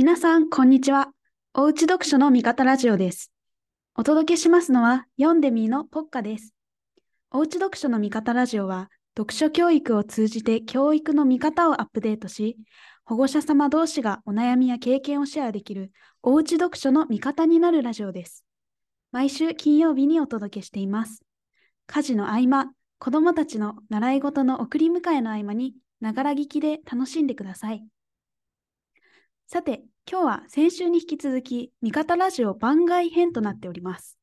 皆さん、こんにちは。おうち読書の味方ラジオです。お届けしますのは、読んでみーのポッカです。おうち読書の味方ラジオは、読書教育を通じて教育の見方をアップデートし、保護者様同士がお悩みや経験をシェアできる、おうち読書の味方になるラジオです。毎週金曜日にお届けしています。家事の合間、子供たちの習い事の送り迎えの合間に、ながら聞きで楽しんでください。さて、今日は先週に引き続き、味方ラジオ番外編となっております。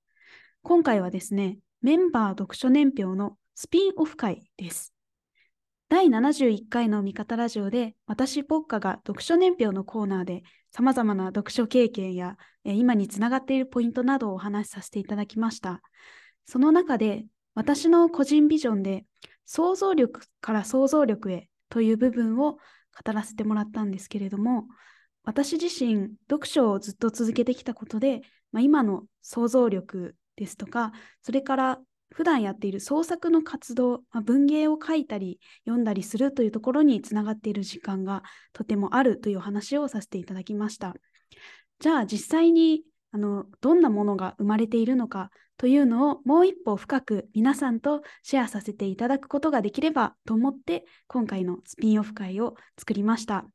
今回はですね、メンバー読書年表のスピンオフ会です。第71回の味方ラジオで、私、ポッカが読書年表のコーナーで、様々な読書経験や、今につながっているポイントなどをお話しさせていただきました。その中で、私の個人ビジョンで、想像力から想像力へという部分を語らせてもらったんですけれども、私自身、読書をずっと続けてきたことで、まあ、今の想像力ですとか、それから普段やっている創作の活動、まあ、文芸を書いたり読んだりするというところにつながっている時間がとてもあるという話をさせていただきました。じゃあ実際にあのどんなものが生まれているのかというのをもう一歩深く皆さんとシェアさせていただくことができればと思って今回のスピンオフ会を作りました。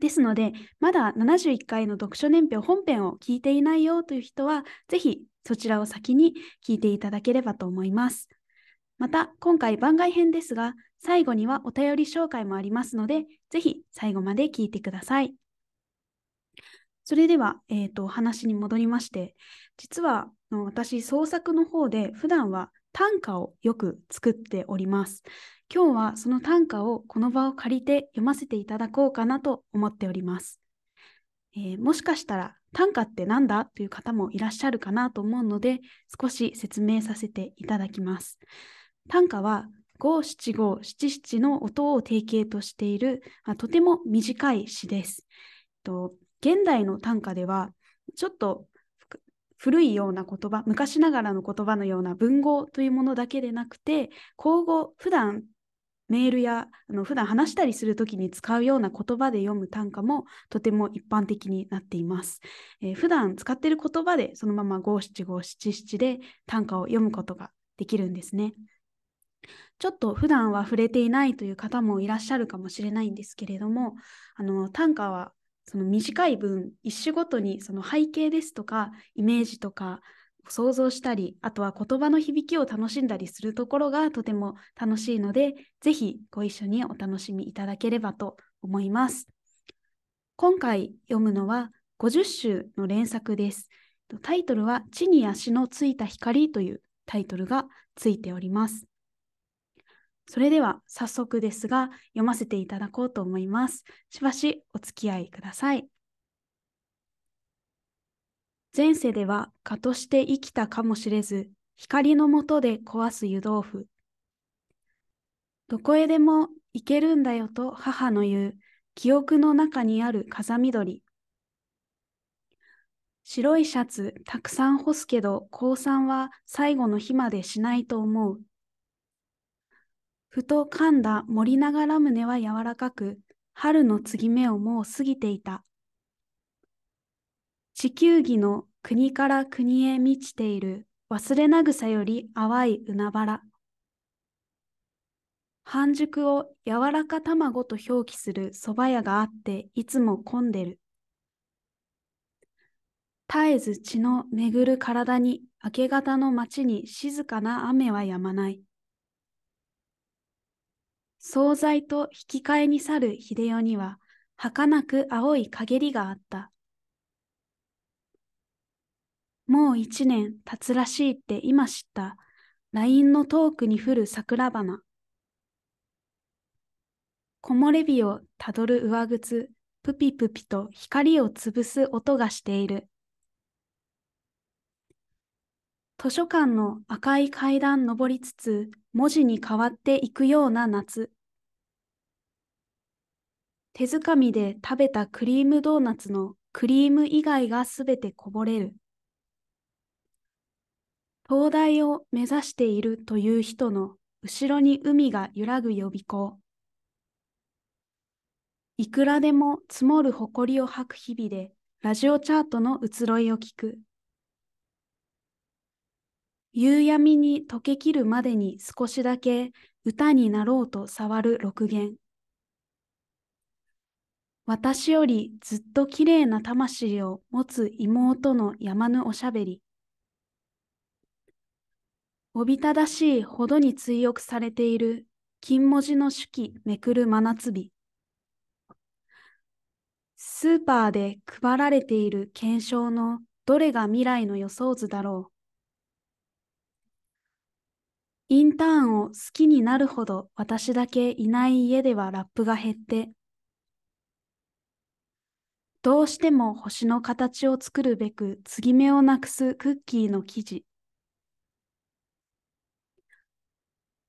ですので、まだ71回の読書年表本編を聞いていないよという人は、ぜひそちらを先に聞いていただければと思います。また、今回番外編ですが、最後にはお便り紹介もありますので、ぜひ最後まで聞いてください。それでは、えーと、話に戻りまして、実は私、創作の方で普段は短歌をよく作っております。今日はその短歌をこの場を借りて読ませていただこうかなと思っております。えー、もしかしたら短歌って何だ？という方もいらっしゃるかなと思うので少し説明させていただきます。短歌は五七五七七の音を定型としている、まあ、とても短い詩です。と現代の短歌ではちょっと古いような言葉昔ながらの言葉のような文語というものだけでなくて口語普段メールやあの普段話したりするときに使うような言葉で読む短歌もとても一般的になっています。えー、普段使っている言葉でそのまま五七五七七で短歌を読むことができるんですね。ちょっと普段は触れていないという方もいらっしゃるかもしれないんですけれども、あの短歌はその短い分、一種ごとにその背景ですとかイメージとか想像したり、あとは言葉の響きを楽しんだりするところがとても楽しいので、ぜひご一緒にお楽しみいただければと思います。今回読むのは50首の連作です。タイトルは地に足のついた光というタイトルがついております。それでは早速ですが読ませていただこうと思います。しばしお付き合いください。前世では蚊として生きたかもしれず、光の下で壊す湯豆腐。どこへでも行けるんだよと母の言う、記憶の中にある風緑。白いシャツたくさん干すけど、降参は最後の日までしないと思う。ふと噛んだ森永ラムネは柔らかく、春の継ぎ目をもう過ぎていた。地球儀の国から国へ満ちている忘れな草より淡い海原。半熟を柔らか卵と表記する蕎麦屋があっていつも混んでる。絶えず血の巡る体に明け方の街に静かな雨は止まない。惣菜と引き換えに去る秀代には儚く青い陰りがあった。もう一年経つらしいって今知った LINE の遠くに降る桜花。木漏れ日をたどる上靴、プピプピと光を潰す音がしている。図書館の赤い階段登りつつ、文字に変わっていくような夏。手づかみで食べたクリームドーナツのクリーム以外がすべてこぼれる。東大を目指しているという人の後ろに海が揺らぐ予備校。いくらでも積もる誇りを吐く日々で、ラジオチャートの移ろいを聞く。夕闇に溶けきるまでに少しだけ歌になろうと触る六弦。私よりずっと綺麗な魂を持つ妹の山ぬおしゃべり。おびただしいほどに追憶されている金文字の手記めくる真夏日。スーパーで配られている検証のどれが未来の予想図だろう。インターンを好きになるほど私だけいない家ではラップが減って、どうしても星の形を作るべく継ぎ目をなくすクッキーの生地。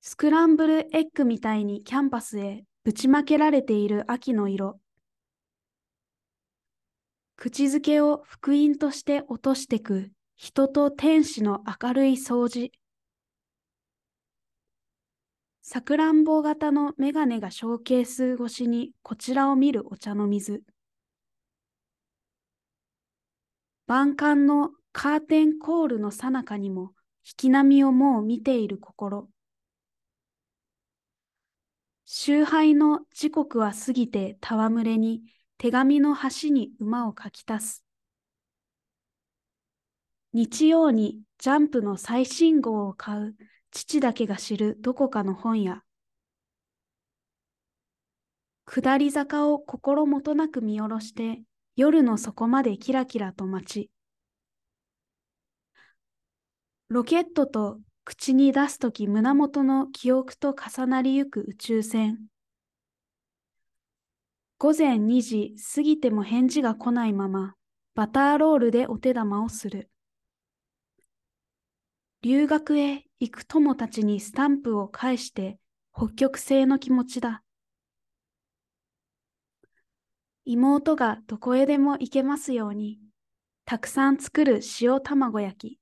スクランブルエッグみたいにキャンパスへぶちまけられている秋の色。口づけを福音として落としてく人と天使の明るい掃除。さくらんぼ型のメガネがショーケース越しにこちらを見るお茶の水。万感のカーテンコールの最中にも引き波をもう見ている心。周杯の時刻は過ぎて戯れに手紙の端に馬を書き足す。日曜にジャンプの最新号を買う父だけが知るどこかの本屋。下り坂を心もとなく見下ろして夜の底までキラキラと待ち。ロケットと口に出すとき胸元の記憶と重なりゆく宇宙船。午前2時過ぎても返事が来ないまま、バターロールでお手玉をする。留学へ行く友たちにスタンプを返して北極星の気持ちだ。妹がどこへでも行けますように、たくさん作る塩卵焼き。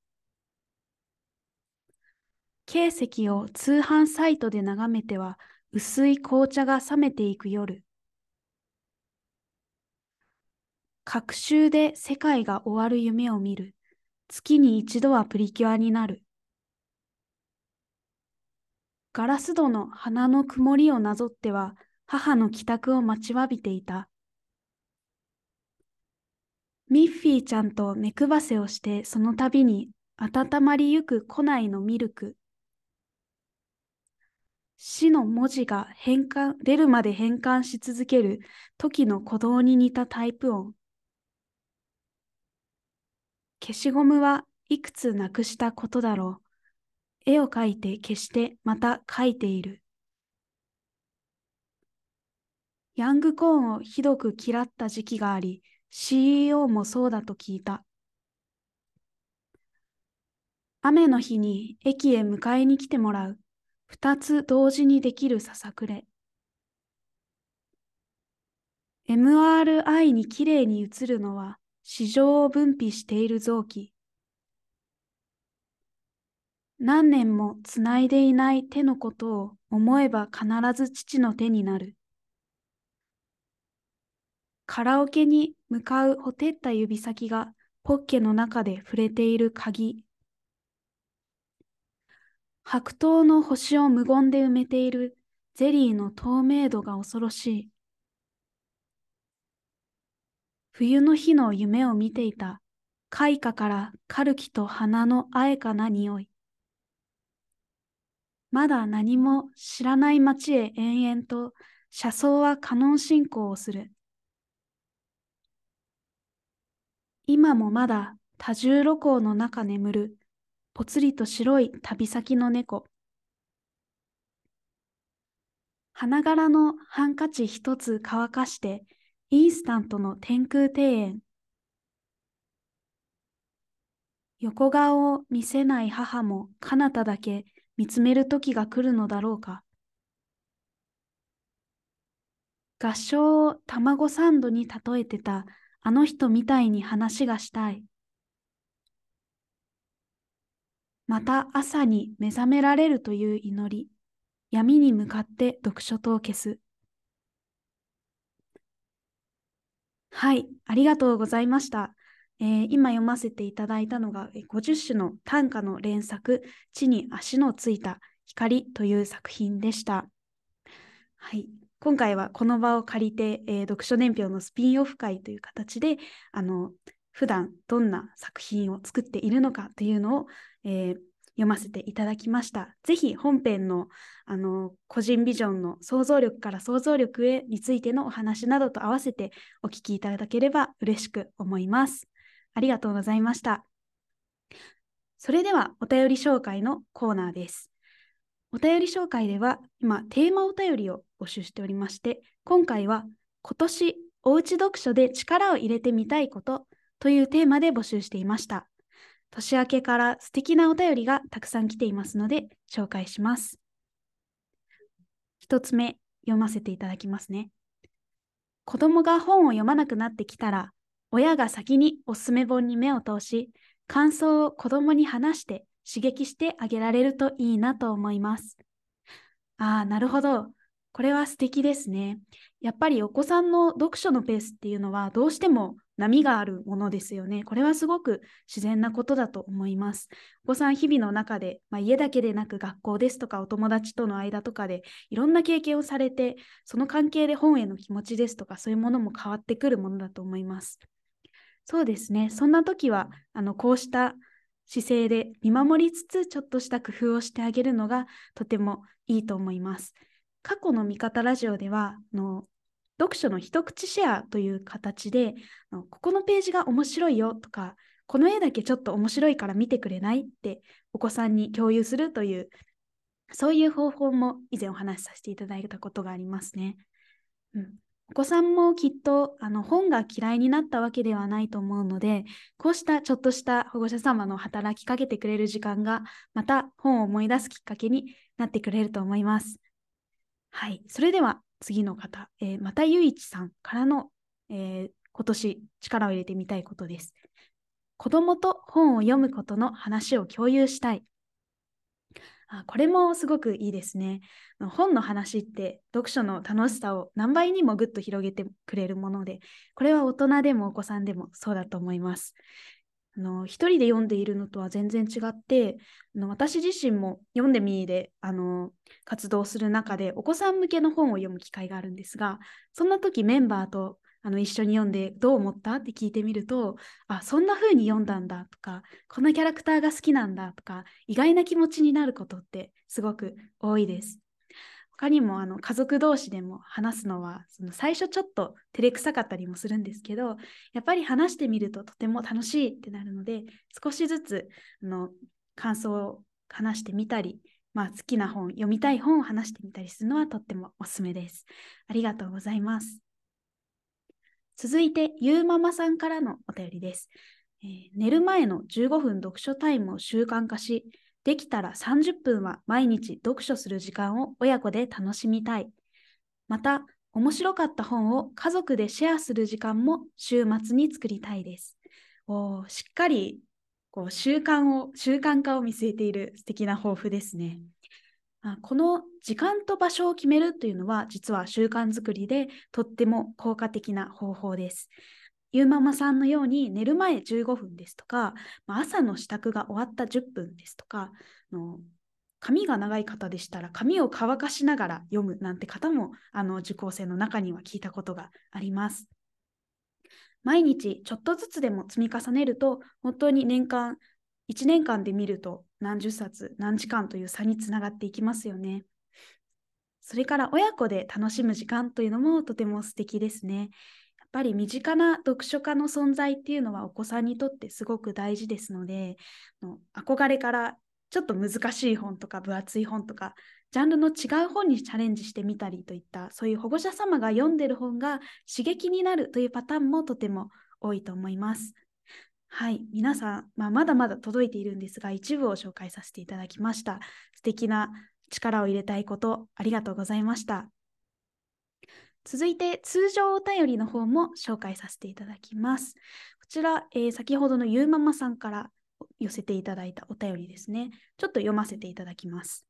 形石を通販サイトで眺めては薄い紅茶が冷めていく夜。隔週で世界が終わる夢を見る。月に一度はプリキュアになる。ガラス戸の花の曇りをなぞっては母の帰宅を待ちわびていた。ミッフィーちゃんと目配せをしてその度に温まりゆく古内のミルク。死の文字が変換、出るまで変換し続ける時の鼓動に似たタイプ音。消しゴムはいくつなくしたことだろう。絵を描いて消してまた描いている。ヤングコーンをひどく嫌った時期があり、CEO もそうだと聞いた。雨の日に駅へ迎えに来てもらう。二つ同時にできるささくれ。MRI にきれいに映るのは市場を分泌している臓器。何年もつないでいない手のことを思えば必ず父の手になる。カラオケに向かうほてった指先がポッケの中で触れている鍵。白桃の星を無言で埋めているゼリーの透明度が恐ろしい。冬の日の夢を見ていた開花からカルキと花のあえかな匂い。まだ何も知らない街へ延々と車窓はカノン進行をする。今もまだ多重露光の中眠る、ぽつりと白い旅先の猫。花柄のハンカチ一つ乾かして、インスタントの天空庭園。横顔を見せない母も彼方だけ見つめる時が来るのだろうか。合唱を卵サンドに例えてたあの人みたいに話がしたい。また朝に目覚められるという祈り、闇に向かって読書灯を消す。はい、ありがとうございました。えー、今読ませていただいたのが50種の短歌の連作「地に足のついた光」という作品でした。はい、今回はこの場を借りて、えー、読書年表のスピンオフ会という形であの普段どんな作品を作っているのかというのを、えー、読ませていただきました。ぜひ本編のあの個人ビジョンの想像力から想像力へについてのお話などと合わせてお聞きいただければ嬉しく思います。ありがとうございました。それではお便り紹介のコーナーです。お便り紹介では今テーマお便りを募集しておりまして今回は今年おうち読書で力を入れてみたいことというテーマで募集していました。年明けから素敵なお便りがたくさん来ていますので紹介します。一つ目読ませていただきますね。子供が本を読まなくなってきたら親が先におすすめ本に目を通し感想を子供に話して刺激してあげられるといいなと思います。ああ、なるほど。これは素敵ですね。やっぱりお子さんの読書のペースっていうのはどうしても波があるものですよね。これはすごく自然なことだと思います。お子さん日々の中で、まあ、家だけでなく学校ですとかお友達との間とかでいろんな経験をされて、その関係で本への気持ちですとかそういうものも変わってくるものだと思います。そうですね。そんな時はあのこうした姿勢で見守りつつちょっとした工夫をしてあげるのがとてもいいと思います。過去の味方ラジオではあの読書の一口シェアという形でここのページが面白いよとかこの絵だけちょっと面白いから見てくれないってお子さんに共有するというそういう方法も以前お話しさせていただいたことがありますね。うん、お子さんもきっとあの本が嫌いになったわけではないと思うのでこうしたちょっとした保護者様の働きかけてくれる時間がまた本を思い出すきっかけになってくれると思います。はい、それでは次の方、えー、またゆいちさんからの、えー、今年力を入れてみたいことです。子供と本を読むことの話を共有したい。あこれもすごくいいですね。本の話って読書の楽しさを何倍にもぐっと広げてくれるもので、これは大人でもお子さんでもそうだと思います。あの一人で読んでいるのとは全然違ってあの私自身も読んでみーであの活動する中でお子さん向けの本を読む機会があるんですがそんな時メンバーとあの一緒に読んでどう思った？って聞いてみるとあそんな風に読んだんだとかこのキャラクターが好きなんだとか意外な気持ちになることってすごく多いです。他にもあの家族同士でも話すのはその最初ちょっと照れくさかったりもするんですけどやっぱり話してみるととても楽しいってなるので少しずつあの感想を話してみたり、まあ、好きな本読みたい本を話してみたりするのはとってもおすすめです。ありがとうございます。続いてゆうママさんからのお便りです。えー、寝る前の15分読書タイムを習慣化しできたら30分は毎日読書する時間を親子で楽しみたい。また、面白かった本を家族でシェアする時間も週末に作りたいです。おしっかりこう習慣を習慣化を見据えている素敵な抱負ですね。この時間と場所を決めるというのは実は習慣づくりでとっても効果的な方法です。ゆうママさんのように寝る前15分ですとか、まあ、朝の支度が終わった10分ですとかの髪が長い方でしたら髪を乾かしながら読むなんて方もあの受講生の中には聞いたことがあります。毎日ちょっとずつでも積み重ねると本当に年間1年間で見ると何十冊何時間という差につながっていきますよね。それから親子で楽しむ時間というのもとても素敵ですね。やっぱり身近な読書家の存在っていうのはお子さんにとってすごく大事ですのでの憧れからちょっと難しい本とか分厚い本とかジャンルの違う本にチャレンジしてみたりといったそういう保護者様が読んでる本が刺激になるというパターンもとても多いと思います。はい、皆さん、まあ、まだまだ届いているんですが一部を紹介させていただきました。素敵な力を入れたいことありがとうございました。続いて通常お便りの方も紹介させていただきます。こちら、えー、先ほどのゆうままさんから寄せていただいたお便りですね。ちょっと読ませていただきます。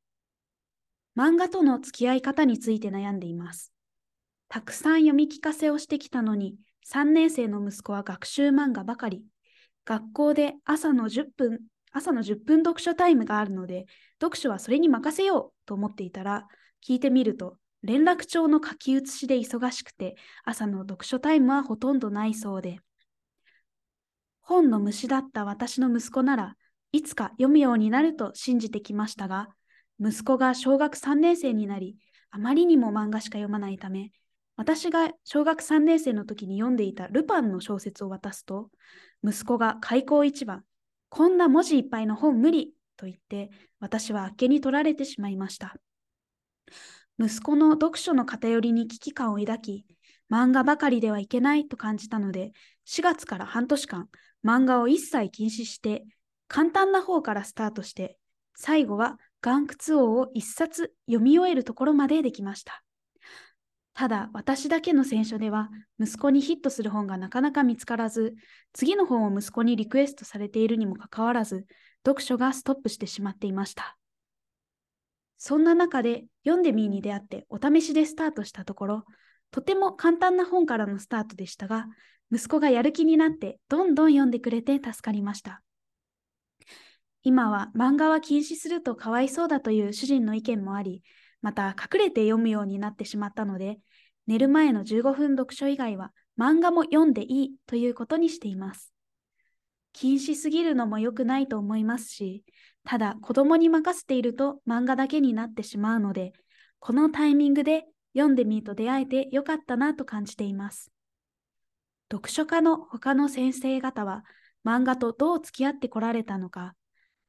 漫画との付き合い方について悩んでいます。たくさん読み聞かせをしてきたのに、3年生の息子は学習漫画ばかり。学校で朝の10分、朝の10分読書タイムがあるので、読書はそれに任せようと思っていたら、聞いてみると、連絡帳の書き写しで忙しくて、朝の読書タイムはほとんどないそうで。本の虫だった私の息子ならいつか読むようになると信じてきましたが、息子が小学3年生になり、あまりにも漫画しか読まないため、私が小学3年生の時に読んでいたルパンの小説を渡すと、息子が開口一番、こんな文字いっぱいの本無理と言って、私はあっけに取られてしまいました。息子の読書の偏りに危機感を抱き、漫画ばかりではいけないと感じたので、4月から半年間、漫画を一切禁止して、簡単な方からスタートして、最後は岩窟王を一冊読み終えるところまでできました。ただ、私だけの選書では、息子にヒットする本がなかなか見つからず、次の本を息子にリクエストされているにもかかわらず、読書がストップしてしまっていました。そんな中で、読んでみーに出会ってお試しでスタートしたところ、とても簡単な本からのスタートでしたが、息子がやる気になってどんどん読んでくれて助かりました。今は漫画は禁止するとかわいそうだという主人の意見もあり、また隠れて読むようになってしまったので、寝る前の15分読書以外は漫画も読んでいいということにしています。禁止すぎるのも良くないと思いますし、ただ子供に任せていると漫画だけになってしまうので、このタイミングで読んでみーと出会えてよかったなと感じています。読書家の他の先生方は漫画とどう付き合ってこられたのか、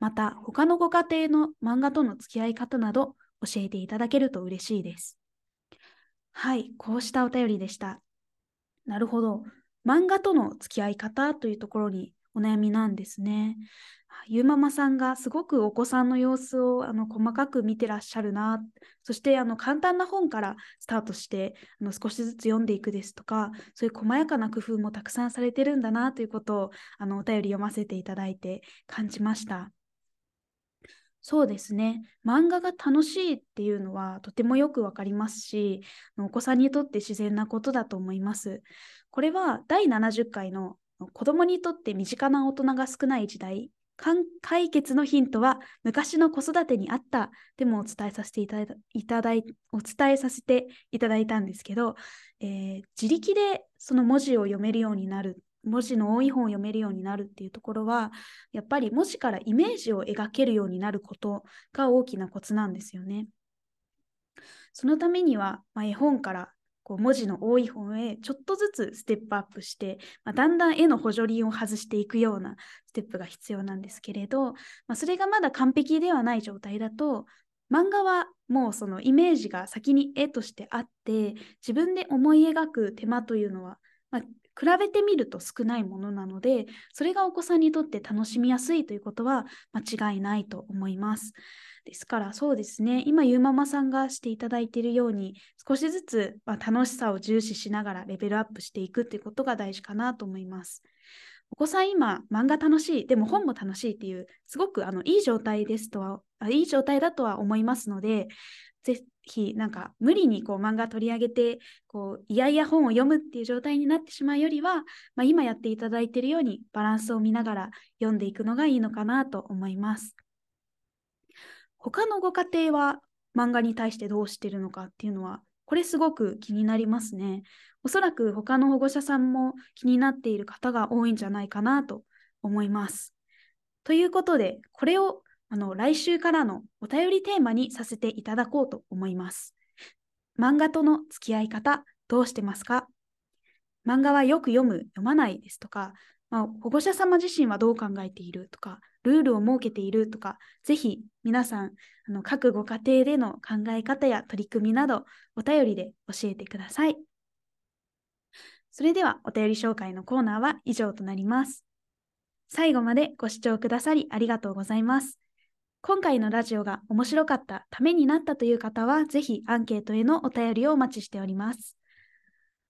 また他のご家庭の漫画との付き合い方など教えていただけると嬉しいです。はい、こうしたお便りでした。なるほど。漫画との付き合い方というところにお悩みなんですね。ゆうママさんがすごくお子さんの様子をあの細かく見てらっしゃるな、そしてあの簡単な本からスタートしてあの少しずつ読んでいくですとか、そういう細やかな工夫もたくさんされてるんだなということをあのお便り読ませていただいて感じました。そうですね。漫画が楽しいっていうのはとてもよくわかりますし、お子さんにとって自然なことだと思います。これは第70回の子供にとって身近な大人が少ない時代解決のヒントは昔の子育てにあったでもお伝えさせていただいただいお伝えさせていただいたんですけど、えー、自力でその文字を読めるようになる文字の多い本を読めるようになるっていうところはやっぱり文字からイメージを描けるようになることが大きなコツなんですよね。そのためには、まあ、絵本からこう文字の多い本へちょっとずつステップアップして、まあ、だんだん絵の補助輪を外していくようなステップが必要なんですけれど、まあ、それがまだ完璧ではない状態だと漫画はもうそのイメージが先に絵としてあって自分で思い描く手間というのは、まあ、比べてみると少ないものなのでそれがお子さんにとって楽しみやすいということは間違いないと思います。ですからそうですね、今ゆうママさんがしていただいているように、少しずつ、ま楽しさを重視しながらレベルアップしていくっていうことが大事かなと思います。お子さん今、漫画楽しい、でも本も楽しいっていう、すごくあのいい状態ですとは、いい状態だとは思いますので、ぜひなんか無理にこう漫画取り上げてこういやいや本を読むっていう状態になってしまうよりは、まあ、今やっていただいているようにバランスを見ながら読んでいくのがいいのかなと思います。他のご家庭は漫画に対してどうしてるのかっていうのは、これすごく気になりますね。おそらく他の保護者さんも気になっている方が多いんじゃないかなと思います。ということで、これをあの来週からのお便りテーマにさせていただこうと思います。漫画との付き合い方、どうしてますか？漫画はよく読む、読まないですとか、まあ、保護者様自身はどう考えているとか、ルールを設けているとか、ぜひ皆さん、あの各ご家庭での考え方や取り組みなど、お便りで教えてください。それでは、お便り紹介のコーナーは以上となります。最後までご視聴くださりありがとうございます。今回のラジオが面白かった、ためになったという方は、ぜひアンケートへのお便りをお待ちしております。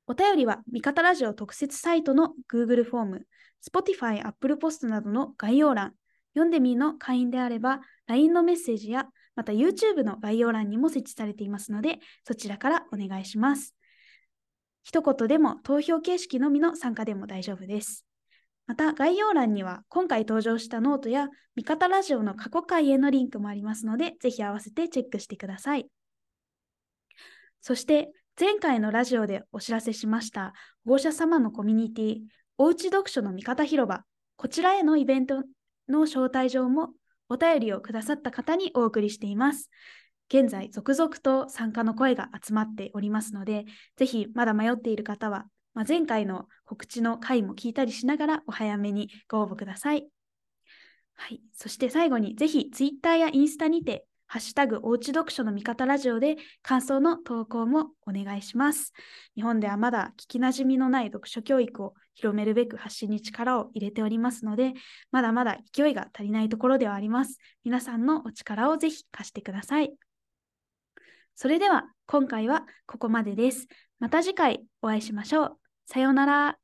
お便りは、味方ラジオ特設サイトの Google フォーム、Spotify、Apple Post などの概要欄、読んでみーの会員であれば、LINE のメッセージや、また YouTube の概要欄にも設置されていますので、そちらからお願いします。一言でも投票形式のみの参加でも大丈夫です。また概要欄には今回登場したノートや味方ラジオの過去回へのリンクもありますので、ぜひ合わせてチェックしてください。そして前回のラジオでお知らせしました保護者様のコミュニティ、おうち読書の味方広場、こちらへのイベントの招待状もお便りをくださった方にお送りしています。現在、続々と参加の声が集まっておりますので、ぜひまだ迷っている方は、まあ、前回の告知の回も聞いたりしながらお早めにご応募ください。はい、そして最後にぜひ Twitter やインスタにてハッシュタグおうち読書の味方ラジオで感想の投稿もお願いします。日本ではまだ聞きなじみのない読書教育を広めるべく発信に力を入れておりますので、まだまだ勢いが足りないところではあります。皆さんのお力をぜひ貸してください。それでは今回はここまでです。また次回お会いしましょう。さようなら。